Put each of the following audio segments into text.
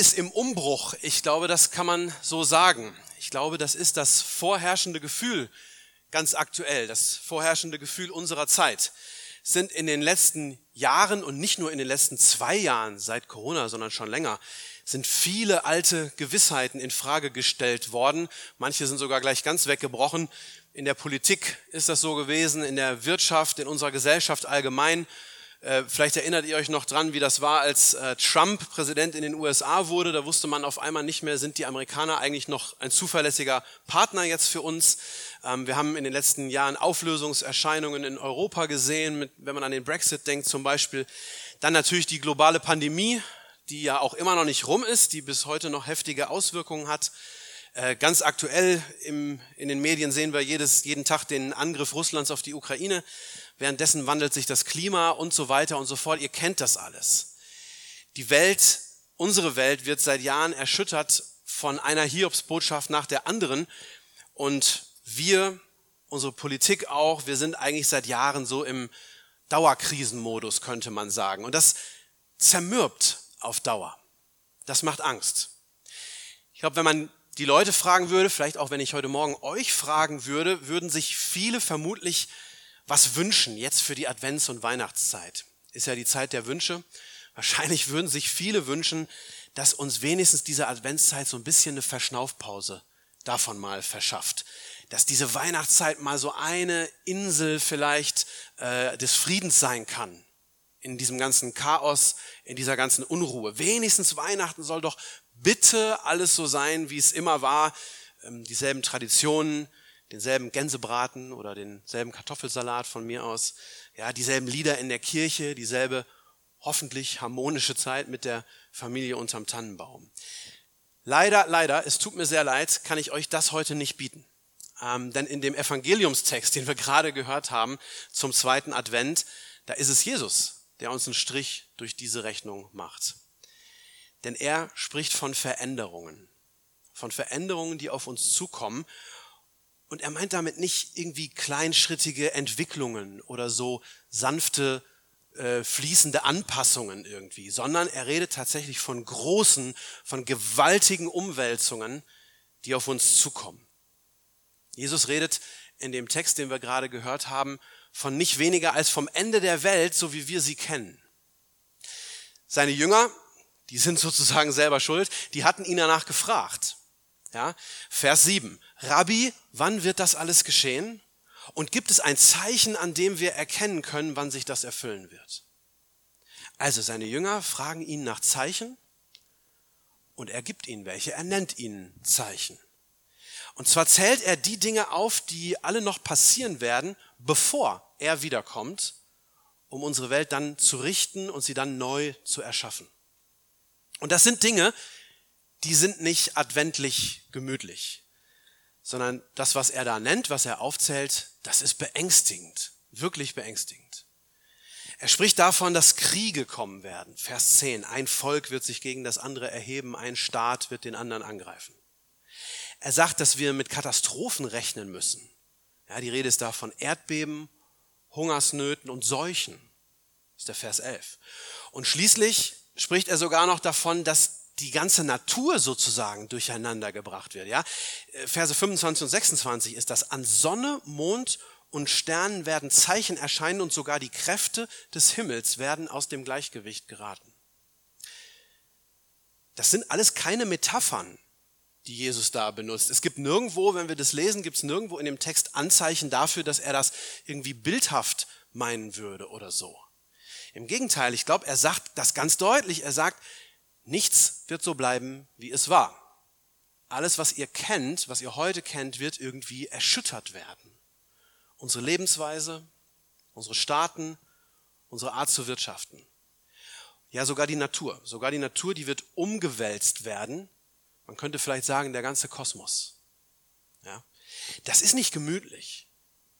Ist im Umbruch. Ich glaube, das kann man so sagen. Ich glaube, das ist das vorherrschende Gefühl ganz aktuell, das vorherrschende Gefühl unserer Zeit. Es sind in den letzten Jahren und nicht nur in den letzten zwei Jahren seit Corona, sondern schon länger, sind viele alte Gewissheiten in Frage gestellt worden. Manche sind sogar gleich ganz weggebrochen. In der Politik ist das so gewesen, in der Wirtschaft, in unserer Gesellschaft allgemein. Äh, Vielleicht erinnert ihr euch noch dran, wie das war, als äh, Trump Präsident in den USA wurde. Da wusste man auf einmal nicht mehr, sind die Amerikaner eigentlich noch ein zuverlässiger Partner jetzt für uns. Ähm, Wir haben in den letzten Jahren Auflösungserscheinungen in Europa gesehen, wenn man an den Brexit denkt zum Beispiel. Dann natürlich die globale Pandemie, die ja auch immer noch nicht rum ist, die bis heute noch heftige Auswirkungen hat. Äh, Ganz aktuell im, in den Medien sehen wir jedes, jeden Tag den Angriff Russlands auf die Ukraine. Währenddessen wandelt sich das Klima und so weiter und so fort. Ihr kennt das alles. Die Welt, unsere Welt wird seit Jahren erschüttert von einer Hiobsbotschaft nach der anderen. Und wir, unsere Politik auch, wir sind eigentlich seit Jahren so im Dauerkrisenmodus, könnte man sagen. Und das zermürbt auf Dauer. Das macht Angst. Ich glaube, wenn man die Leute fragen würde, vielleicht auch wenn ich heute Morgen euch fragen würde, würden sich viele vermutlich was wünschen jetzt für die Advents- und Weihnachtszeit. Ist ja die Zeit der Wünsche. Wahrscheinlich würden sich viele wünschen, dass uns wenigstens diese Adventszeit so ein bisschen eine Verschnaufpause davon mal verschafft. Dass diese Weihnachtszeit mal so eine Insel vielleicht äh, des Friedens sein kann. In diesem ganzen Chaos, in dieser ganzen Unruhe. Wenigstens Weihnachten soll doch bitte alles so sein, wie es immer war. Ähm, dieselben Traditionen, denselben Gänsebraten oder denselben Kartoffelsalat von mir aus, ja, dieselben Lieder in der Kirche, dieselbe hoffentlich harmonische Zeit mit der Familie unterm Tannenbaum. Leider, leider, es tut mir sehr leid, kann ich euch das heute nicht bieten. Ähm, denn in dem Evangeliumstext, den wir gerade gehört haben, zum zweiten Advent, da ist es Jesus, der uns einen Strich durch diese Rechnung macht. Denn er spricht von Veränderungen, von Veränderungen, die auf uns zukommen und er meint damit nicht irgendwie kleinschrittige Entwicklungen oder so sanfte, äh, fließende Anpassungen irgendwie, sondern er redet tatsächlich von großen, von gewaltigen Umwälzungen, die auf uns zukommen. Jesus redet in dem Text, den wir gerade gehört haben, von nicht weniger als vom Ende der Welt, so wie wir sie kennen. Seine Jünger, die sind sozusagen selber schuld, die hatten ihn danach gefragt. Ja, Vers 7. Rabbi, wann wird das alles geschehen? Und gibt es ein Zeichen, an dem wir erkennen können, wann sich das erfüllen wird? Also seine Jünger fragen ihn nach Zeichen und er gibt ihnen welche. Er nennt ihnen Zeichen. Und zwar zählt er die Dinge auf, die alle noch passieren werden, bevor er wiederkommt, um unsere Welt dann zu richten und sie dann neu zu erschaffen. Und das sind Dinge, die sind nicht adventlich gemütlich, sondern das, was er da nennt, was er aufzählt, das ist beängstigend, wirklich beängstigend. Er spricht davon, dass Kriege kommen werden. Vers 10. Ein Volk wird sich gegen das andere erheben, ein Staat wird den anderen angreifen. Er sagt, dass wir mit Katastrophen rechnen müssen. Ja, die Rede ist da von Erdbeben, Hungersnöten und Seuchen. Das ist der Vers 11. Und schließlich spricht er sogar noch davon, dass die ganze Natur sozusagen durcheinander gebracht wird. Ja? Verse 25 und 26 ist das. An Sonne, Mond und Sternen werden Zeichen erscheinen und sogar die Kräfte des Himmels werden aus dem Gleichgewicht geraten. Das sind alles keine Metaphern, die Jesus da benutzt. Es gibt nirgendwo, wenn wir das lesen, gibt es nirgendwo in dem Text Anzeichen dafür, dass er das irgendwie bildhaft meinen würde oder so. Im Gegenteil, ich glaube, er sagt das ganz deutlich. Er sagt, Nichts wird so bleiben, wie es war. Alles, was ihr kennt, was ihr heute kennt, wird irgendwie erschüttert werden. Unsere Lebensweise, unsere Staaten, unsere Art zu wirtschaften. Ja, sogar die Natur. Sogar die Natur, die wird umgewälzt werden. Man könnte vielleicht sagen, der ganze Kosmos. Ja. Das ist nicht gemütlich,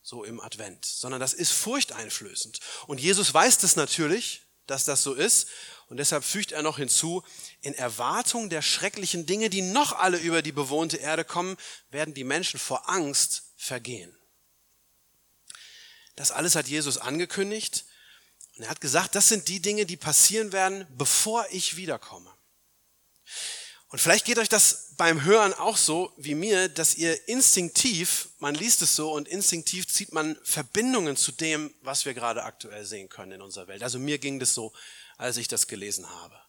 so im Advent, sondern das ist furchteinflößend. Und Jesus weiß das natürlich, dass das so ist. Und deshalb fügt er noch hinzu, in Erwartung der schrecklichen Dinge, die noch alle über die bewohnte Erde kommen, werden die Menschen vor Angst vergehen. Das alles hat Jesus angekündigt. Und er hat gesagt, das sind die Dinge, die passieren werden, bevor ich wiederkomme. Und vielleicht geht euch das beim Hören auch so wie mir, dass ihr instinktiv, man liest es so und instinktiv zieht man Verbindungen zu dem, was wir gerade aktuell sehen können in unserer Welt. Also mir ging das so, als ich das gelesen habe.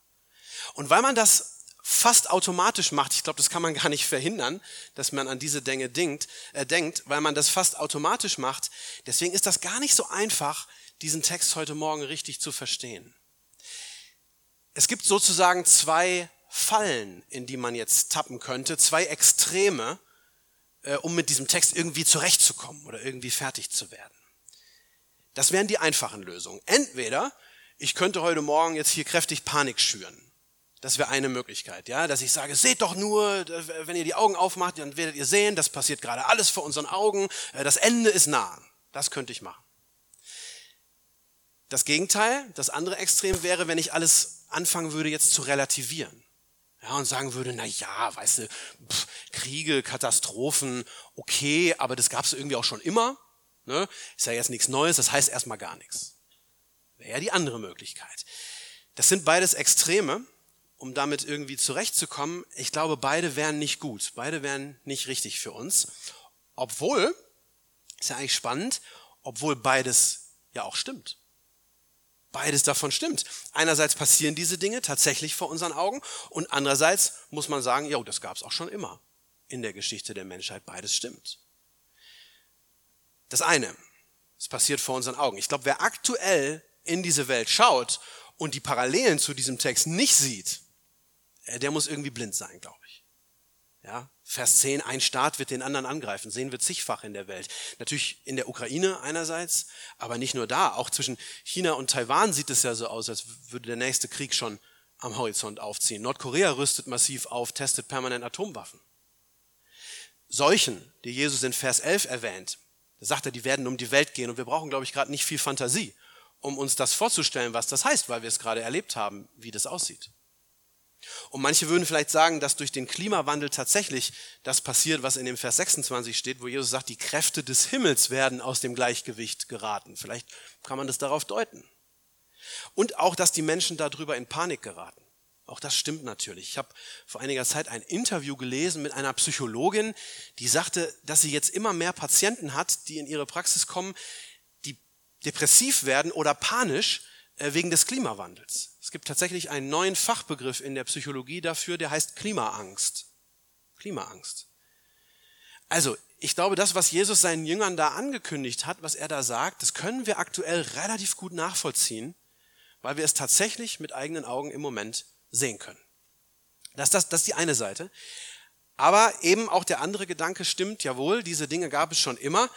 Und weil man das fast automatisch macht, ich glaube, das kann man gar nicht verhindern, dass man an diese Dinge denkt, äh, denkt, weil man das fast automatisch macht, deswegen ist das gar nicht so einfach, diesen Text heute Morgen richtig zu verstehen. Es gibt sozusagen zwei Fallen, in die man jetzt tappen könnte, zwei Extreme, äh, um mit diesem Text irgendwie zurechtzukommen oder irgendwie fertig zu werden. Das wären die einfachen Lösungen. Entweder ich könnte heute Morgen jetzt hier kräftig Panik schüren. Das wäre eine Möglichkeit, ja, dass ich sage, seht doch nur, wenn ihr die Augen aufmacht, dann werdet ihr sehen, das passiert gerade alles vor unseren Augen, äh, das Ende ist nah. Das könnte ich machen. Das Gegenteil, das andere Extrem wäre, wenn ich alles anfangen würde jetzt zu relativieren. Ja, und sagen würde, na ja, weißt du, pff, Kriege, Katastrophen, okay, aber das gab es irgendwie auch schon immer. Ne? Ist ja jetzt nichts Neues, das heißt erstmal gar nichts. Wäre ja die andere Möglichkeit. Das sind beides Extreme, um damit irgendwie zurechtzukommen. Ich glaube, beide wären nicht gut. Beide wären nicht richtig für uns. Obwohl, ist ja eigentlich spannend, obwohl beides ja auch stimmt. Beides davon stimmt. Einerseits passieren diese Dinge tatsächlich vor unseren Augen und andererseits muss man sagen, ja, das gab es auch schon immer in der Geschichte der Menschheit. Beides stimmt. Das eine, es passiert vor unseren Augen. Ich glaube, wer aktuell in diese Welt schaut und die Parallelen zu diesem Text nicht sieht, äh, der muss irgendwie blind sein, glaube ich. Ja, Vers 10, ein Staat wird den anderen angreifen, sehen wir zigfach in der Welt. Natürlich in der Ukraine einerseits, aber nicht nur da. Auch zwischen China und Taiwan sieht es ja so aus, als würde der nächste Krieg schon am Horizont aufziehen. Nordkorea rüstet massiv auf, testet permanent Atomwaffen. Seuchen, die Jesus in Vers 11 erwähnt, da sagt er, die werden um die Welt gehen und wir brauchen, glaube ich, gerade nicht viel Fantasie, um uns das vorzustellen, was das heißt, weil wir es gerade erlebt haben, wie das aussieht. Und manche würden vielleicht sagen, dass durch den Klimawandel tatsächlich das passiert, was in dem Vers 26 steht, wo Jesus sagt, die Kräfte des Himmels werden aus dem Gleichgewicht geraten. Vielleicht kann man das darauf deuten. Und auch, dass die Menschen darüber in Panik geraten. Auch das stimmt natürlich. Ich habe vor einiger Zeit ein Interview gelesen mit einer Psychologin, die sagte, dass sie jetzt immer mehr Patienten hat, die in ihre Praxis kommen, depressiv werden oder panisch, äh, wegen des Klimawandels. Es gibt tatsächlich einen neuen Fachbegriff in der Psychologie dafür, der heißt Klimaangst. Klimaangst. Also, ich glaube, das, was Jesus seinen Jüngern da angekündigt hat, was er da sagt, das können wir aktuell relativ gut nachvollziehen, weil wir es tatsächlich mit eigenen Augen im Moment sehen können. Das, das, das ist die eine Seite. Aber eben auch der andere Gedanke stimmt, jawohl, diese Dinge gab es schon immer.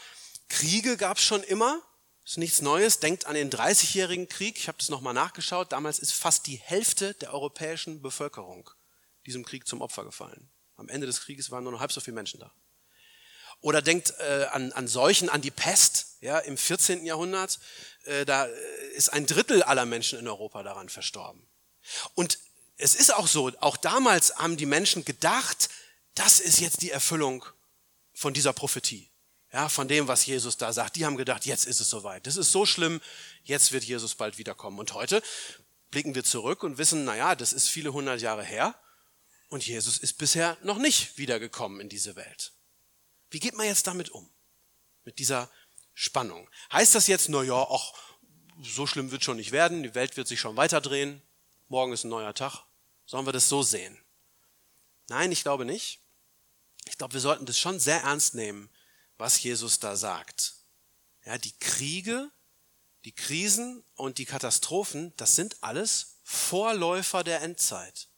Kriege gab es schon immer. Ist nichts Neues. Denkt an den 30-jährigen Krieg. Ich habe das nochmal nachgeschaut. Damals ist fast die Hälfte der europäischen Bevölkerung diesem Krieg zum Opfer gefallen. Am Ende des Krieges waren nur noch halb so viele Menschen da. Oder denkt äh, an, an Seuchen, an die Pest. Ja, Im 14. Jahrhundert, äh, da ist ein Drittel aller Menschen in Europa daran verstorben. Und es ist auch so, auch damals haben die Menschen gedacht, das ist jetzt die Erfüllung von dieser Prophetie ja, von dem, was Jesus da sagt. Die haben gedacht, jetzt ist es soweit. Das ist so schlimm, jetzt wird Jesus bald wiederkommen. Und heute blicken wir zurück und wissen, naja, das ist viele hundert Jahre her und Jesus ist bisher noch nicht wiedergekommen in diese Welt. Wie geht man jetzt damit um? Mit dieser Spannung. Heißt das jetzt, na ja, ach, so schlimm wird schon nicht werden, die Welt wird sich schon weiterdrehen, morgen ist ein neuer Tag. Sollen wir das so sehen? Nein, ich glaube nicht. Ich glaube, wir sollten das schon sehr ernst nehmen, was Jesus da sagt. Ja, die Kriege, die Krisen und die Katastrophen, das sind alles Vorläufer der Endzeit.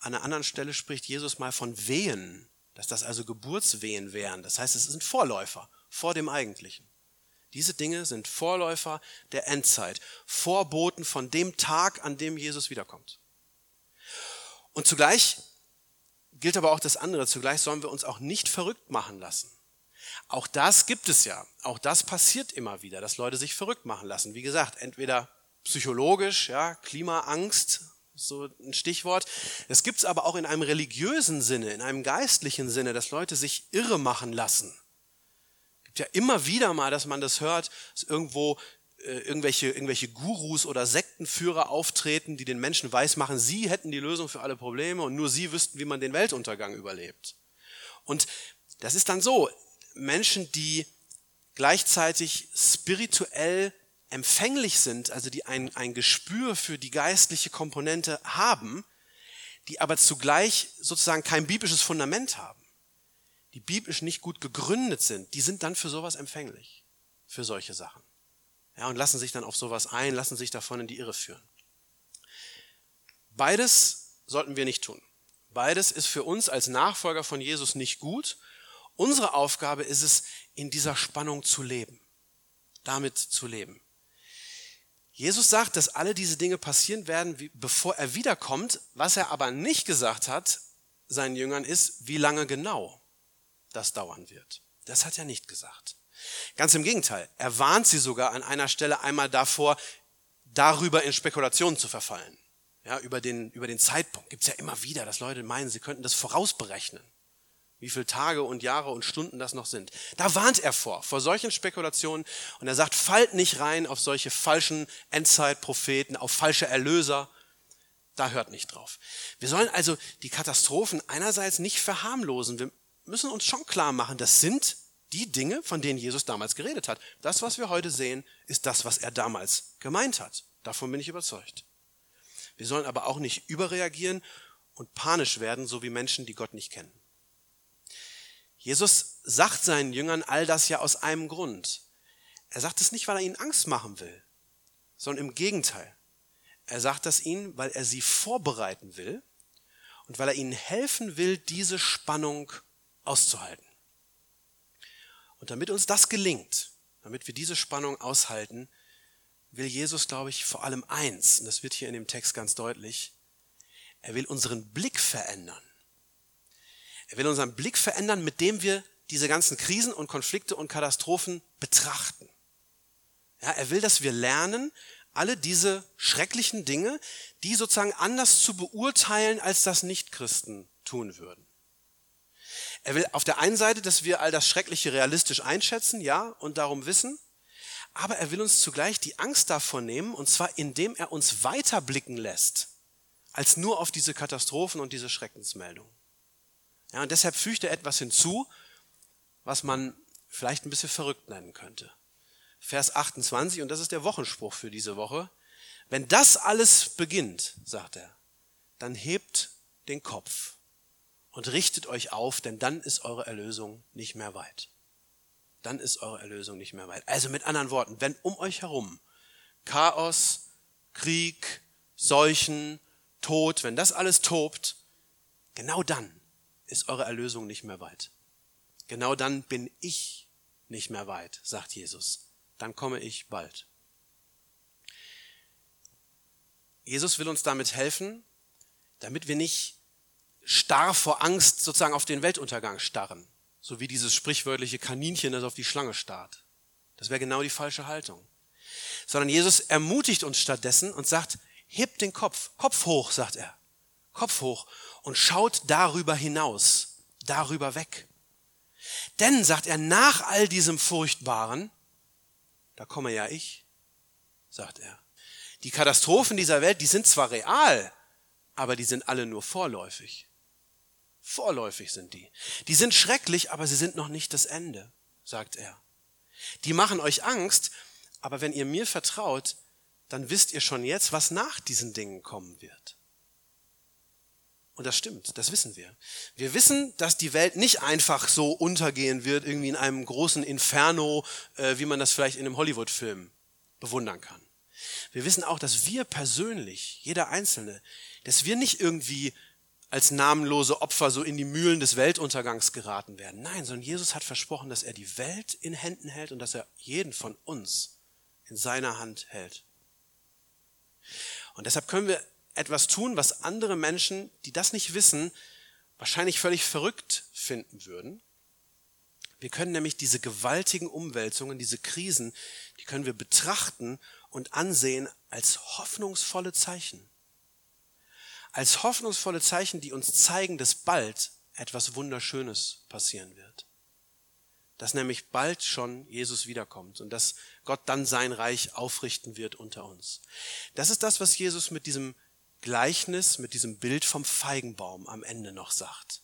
An einer anderen Stelle spricht Jesus mal von Wehen, dass das also Geburtswehen wären. Das heißt, es sind Vorläufer vor dem Eigentlichen. Diese Dinge sind Vorläufer der Endzeit, Vorboten von dem Tag, an dem Jesus wiederkommt. Und zugleich gilt aber auch das andere, zugleich sollen wir uns auch nicht verrückt machen lassen. Auch das gibt es ja. Auch das passiert immer wieder, dass Leute sich verrückt machen lassen. Wie gesagt, entweder psychologisch, ja, Klimaangst, so ein Stichwort. Es gibt es aber auch in einem religiösen Sinne, in einem geistlichen Sinne, dass Leute sich irre machen lassen. Es gibt ja immer wieder mal, dass man das hört, dass irgendwo äh, irgendwelche, irgendwelche Gurus oder Sektenführer auftreten, die den Menschen weismachen, sie hätten die Lösung für alle Probleme und nur sie wüssten, wie man den Weltuntergang überlebt. Und das ist dann so, Menschen, die gleichzeitig spirituell empfänglich sind, also die ein, ein Gespür für die geistliche Komponente haben, die aber zugleich sozusagen kein biblisches Fundament haben, die biblisch nicht gut gegründet sind, die sind dann für sowas empfänglich, für solche Sachen. Ja, und lassen sich dann auf sowas ein, lassen sich davon in die Irre führen. Beides sollten wir nicht tun. Beides ist für uns als Nachfolger von Jesus nicht gut. Unsere Aufgabe ist es, in dieser Spannung zu leben, damit zu leben. Jesus sagt, dass alle diese Dinge passieren werden, bevor er wiederkommt. Was er aber nicht gesagt hat seinen Jüngern ist, wie lange genau das dauern wird. Das hat er nicht gesagt. Ganz im Gegenteil. Er warnt sie sogar an einer Stelle einmal davor, darüber in Spekulationen zu verfallen. Ja, über den, über den Zeitpunkt gibt es ja immer wieder, dass Leute meinen, sie könnten das vorausberechnen wie viele Tage und Jahre und Stunden das noch sind. Da warnt er vor, vor solchen Spekulationen und er sagt, fallt nicht rein auf solche falschen Endzeitpropheten, auf falsche Erlöser. Da hört nicht drauf. Wir sollen also die Katastrophen einerseits nicht verharmlosen. Wir müssen uns schon klar machen, das sind die Dinge, von denen Jesus damals geredet hat. Das, was wir heute sehen, ist das, was er damals gemeint hat. Davon bin ich überzeugt. Wir sollen aber auch nicht überreagieren und panisch werden, so wie Menschen, die Gott nicht kennen. Jesus sagt seinen Jüngern all das ja aus einem Grund. Er sagt es nicht, weil er ihnen Angst machen will, sondern im Gegenteil. Er sagt das ihnen, weil er sie vorbereiten will und weil er ihnen helfen will, diese Spannung auszuhalten. Und damit uns das gelingt, damit wir diese Spannung aushalten, will Jesus, glaube ich, vor allem eins, und das wird hier in dem Text ganz deutlich, er will unseren Blick verändern. Er will unseren Blick verändern, mit dem wir diese ganzen Krisen und Konflikte und Katastrophen betrachten. Ja, er will, dass wir lernen, alle diese schrecklichen Dinge, die sozusagen anders zu beurteilen, als das Nichtchristen tun würden. Er will auf der einen Seite, dass wir all das Schreckliche realistisch einschätzen, ja, und darum wissen, aber er will uns zugleich die Angst davon nehmen, und zwar indem er uns weiterblicken lässt, als nur auf diese Katastrophen und diese Schreckensmeldungen. Ja, und deshalb fügt er etwas hinzu, was man vielleicht ein bisschen verrückt nennen könnte. Vers 28, und das ist der Wochenspruch für diese Woche. Wenn das alles beginnt, sagt er, dann hebt den Kopf und richtet euch auf, denn dann ist eure Erlösung nicht mehr weit. Dann ist eure Erlösung nicht mehr weit. Also mit anderen Worten, wenn um euch herum Chaos, Krieg, Seuchen, Tod, wenn das alles tobt, genau dann ist eure Erlösung nicht mehr weit. Genau dann bin ich nicht mehr weit, sagt Jesus. Dann komme ich bald. Jesus will uns damit helfen, damit wir nicht starr vor Angst sozusagen auf den Weltuntergang starren, so wie dieses sprichwörtliche Kaninchen, das auf die Schlange starrt. Das wäre genau die falsche Haltung. Sondern Jesus ermutigt uns stattdessen und sagt, hebt den Kopf, Kopf hoch, sagt er. Kopf hoch und schaut darüber hinaus, darüber weg. Denn, sagt er, nach all diesem Furchtbaren, da komme ja ich, sagt er. Die Katastrophen dieser Welt, die sind zwar real, aber die sind alle nur vorläufig. Vorläufig sind die. Die sind schrecklich, aber sie sind noch nicht das Ende, sagt er. Die machen euch Angst, aber wenn ihr mir vertraut, dann wisst ihr schon jetzt, was nach diesen Dingen kommen wird. Und das stimmt, das wissen wir. Wir wissen, dass die Welt nicht einfach so untergehen wird, irgendwie in einem großen Inferno, äh, wie man das vielleicht in einem Hollywood-Film bewundern kann. Wir wissen auch, dass wir persönlich, jeder Einzelne, dass wir nicht irgendwie als namenlose Opfer so in die Mühlen des Weltuntergangs geraten werden. Nein, sondern Jesus hat versprochen, dass er die Welt in Händen hält und dass er jeden von uns in seiner Hand hält. Und deshalb können wir etwas tun, was andere Menschen, die das nicht wissen, wahrscheinlich völlig verrückt finden würden. Wir können nämlich diese gewaltigen Umwälzungen, diese Krisen, die können wir betrachten und ansehen als hoffnungsvolle Zeichen. Als hoffnungsvolle Zeichen, die uns zeigen, dass bald etwas Wunderschönes passieren wird. Dass nämlich bald schon Jesus wiederkommt und dass Gott dann sein Reich aufrichten wird unter uns. Das ist das, was Jesus mit diesem Gleichnis, mit diesem Bild vom Feigenbaum am Ende noch sagt.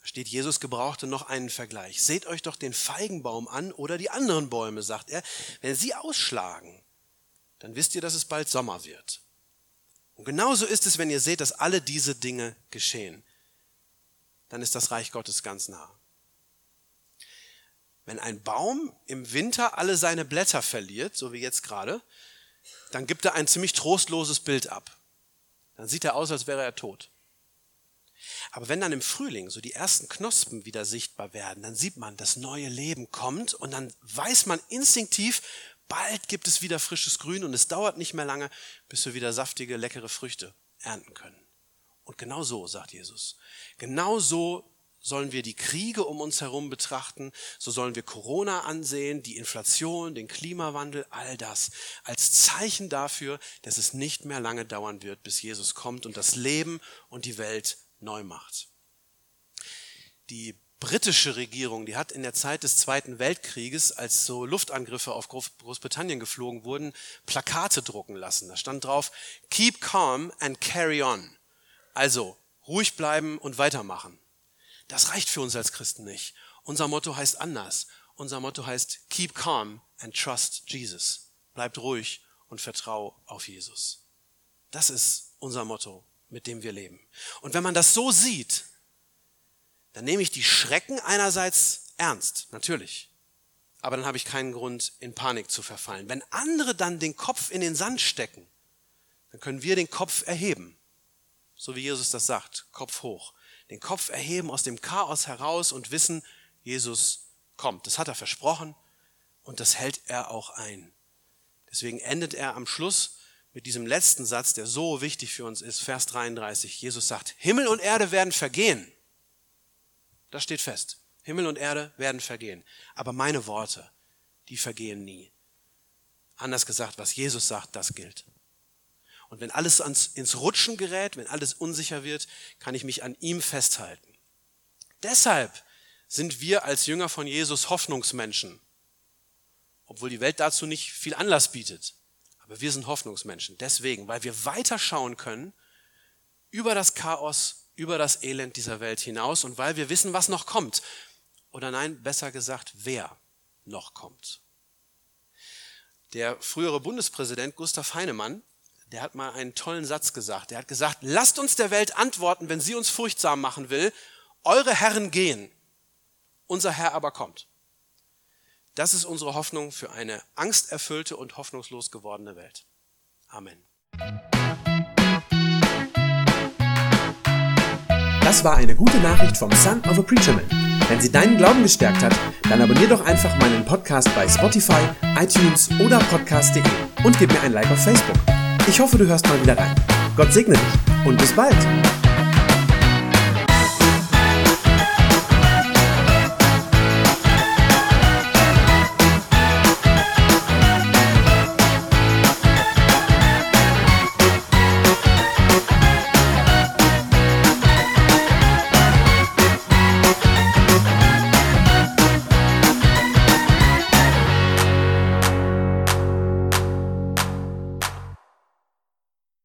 Da steht, Jesus gebrauchte noch einen Vergleich. Seht euch doch den Feigenbaum an oder die anderen Bäume, sagt er. Wenn sie ausschlagen, dann wisst ihr, dass es bald Sommer wird. Und genauso ist es, wenn ihr seht, dass alle diese Dinge geschehen. Dann ist das Reich Gottes ganz nah. Wenn ein Baum im Winter alle seine Blätter verliert, so wie jetzt gerade, dann gibt er ein ziemlich trostloses Bild ab. Dann sieht er aus, als wäre er tot. Aber wenn dann im Frühling so die ersten Knospen wieder sichtbar werden, dann sieht man, das neue Leben kommt und dann weiß man instinktiv, bald gibt es wieder frisches Grün und es dauert nicht mehr lange, bis wir wieder saftige, leckere Früchte ernten können. Und genau so, sagt Jesus, genau so sollen wir die Kriege um uns herum betrachten, so sollen wir Corona ansehen, die Inflation, den Klimawandel, all das als Zeichen dafür, dass es nicht mehr lange dauern wird, bis Jesus kommt und das Leben und die Welt neu macht. Die britische Regierung, die hat in der Zeit des Zweiten Weltkrieges, als so Luftangriffe auf Großbritannien geflogen wurden, Plakate drucken lassen. Da stand drauf, Keep calm and carry on. Also ruhig bleiben und weitermachen. Das reicht für uns als Christen nicht. Unser Motto heißt anders. Unser Motto heißt Keep calm and trust Jesus. Bleibt ruhig und vertrau auf Jesus. Das ist unser Motto, mit dem wir leben. Und wenn man das so sieht, dann nehme ich die Schrecken einerseits ernst, natürlich. Aber dann habe ich keinen Grund, in Panik zu verfallen. Wenn andere dann den Kopf in den Sand stecken, dann können wir den Kopf erheben. So wie Jesus das sagt, Kopf hoch den Kopf erheben aus dem Chaos heraus und wissen, Jesus kommt. Das hat er versprochen und das hält er auch ein. Deswegen endet er am Schluss mit diesem letzten Satz, der so wichtig für uns ist, Vers 33. Jesus sagt, Himmel und Erde werden vergehen. Das steht fest. Himmel und Erde werden vergehen. Aber meine Worte, die vergehen nie. Anders gesagt, was Jesus sagt, das gilt. Und wenn alles ans, ins Rutschen gerät, wenn alles unsicher wird, kann ich mich an ihm festhalten. Deshalb sind wir als Jünger von Jesus Hoffnungsmenschen, obwohl die Welt dazu nicht viel Anlass bietet. Aber wir sind Hoffnungsmenschen. Deswegen, weil wir weiterschauen können über das Chaos, über das Elend dieser Welt hinaus und weil wir wissen, was noch kommt. Oder nein, besser gesagt, wer noch kommt. Der frühere Bundespräsident Gustav Heinemann der hat mal einen tollen Satz gesagt. Der hat gesagt, lasst uns der Welt antworten, wenn sie uns furchtsam machen will. Eure Herren gehen, unser Herr aber kommt. Das ist unsere Hoffnung für eine angsterfüllte und hoffnungslos gewordene Welt. Amen. Das war eine gute Nachricht vom Son of a Preacher Man. Wenn sie deinen Glauben gestärkt hat, dann abonnier doch einfach meinen Podcast bei Spotify, iTunes oder podcast.de und gib mir ein Like auf Facebook. Ich hoffe, du hörst mal wieder rein. Gott segne dich und bis bald.